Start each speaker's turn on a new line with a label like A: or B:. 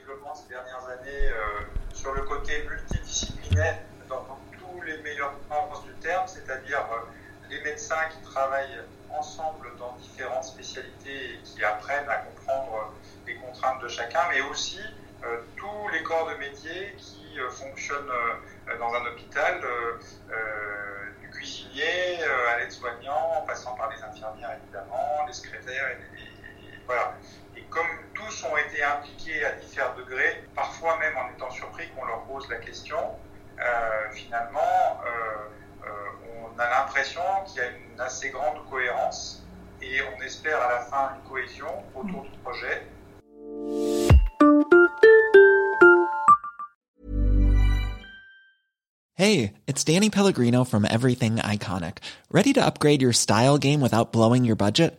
A: développement ces dernières années euh, sur le côté multidisciplinaire dans, tous les meilleurs sens du terme, c'est-à-dire euh, les médecins qui travaillent ensemble dans différentes spécialités et qui apprennent à comprendre euh, les contraintes de chacun, mais aussi tous les corps de métier qui fonctionnent dans un hôpital à degrés, parfois même en étant surpris qu'on leur pose la question. Euh, finalement, euh, euh, on a l'impression qu'il y a une assez grande cohérence et on espère à la fin une cohésion autour du projet.
B: Hey, it's Danny Pellegrino from Everything Iconic. Ready to upgrade your style game without blowing your budget?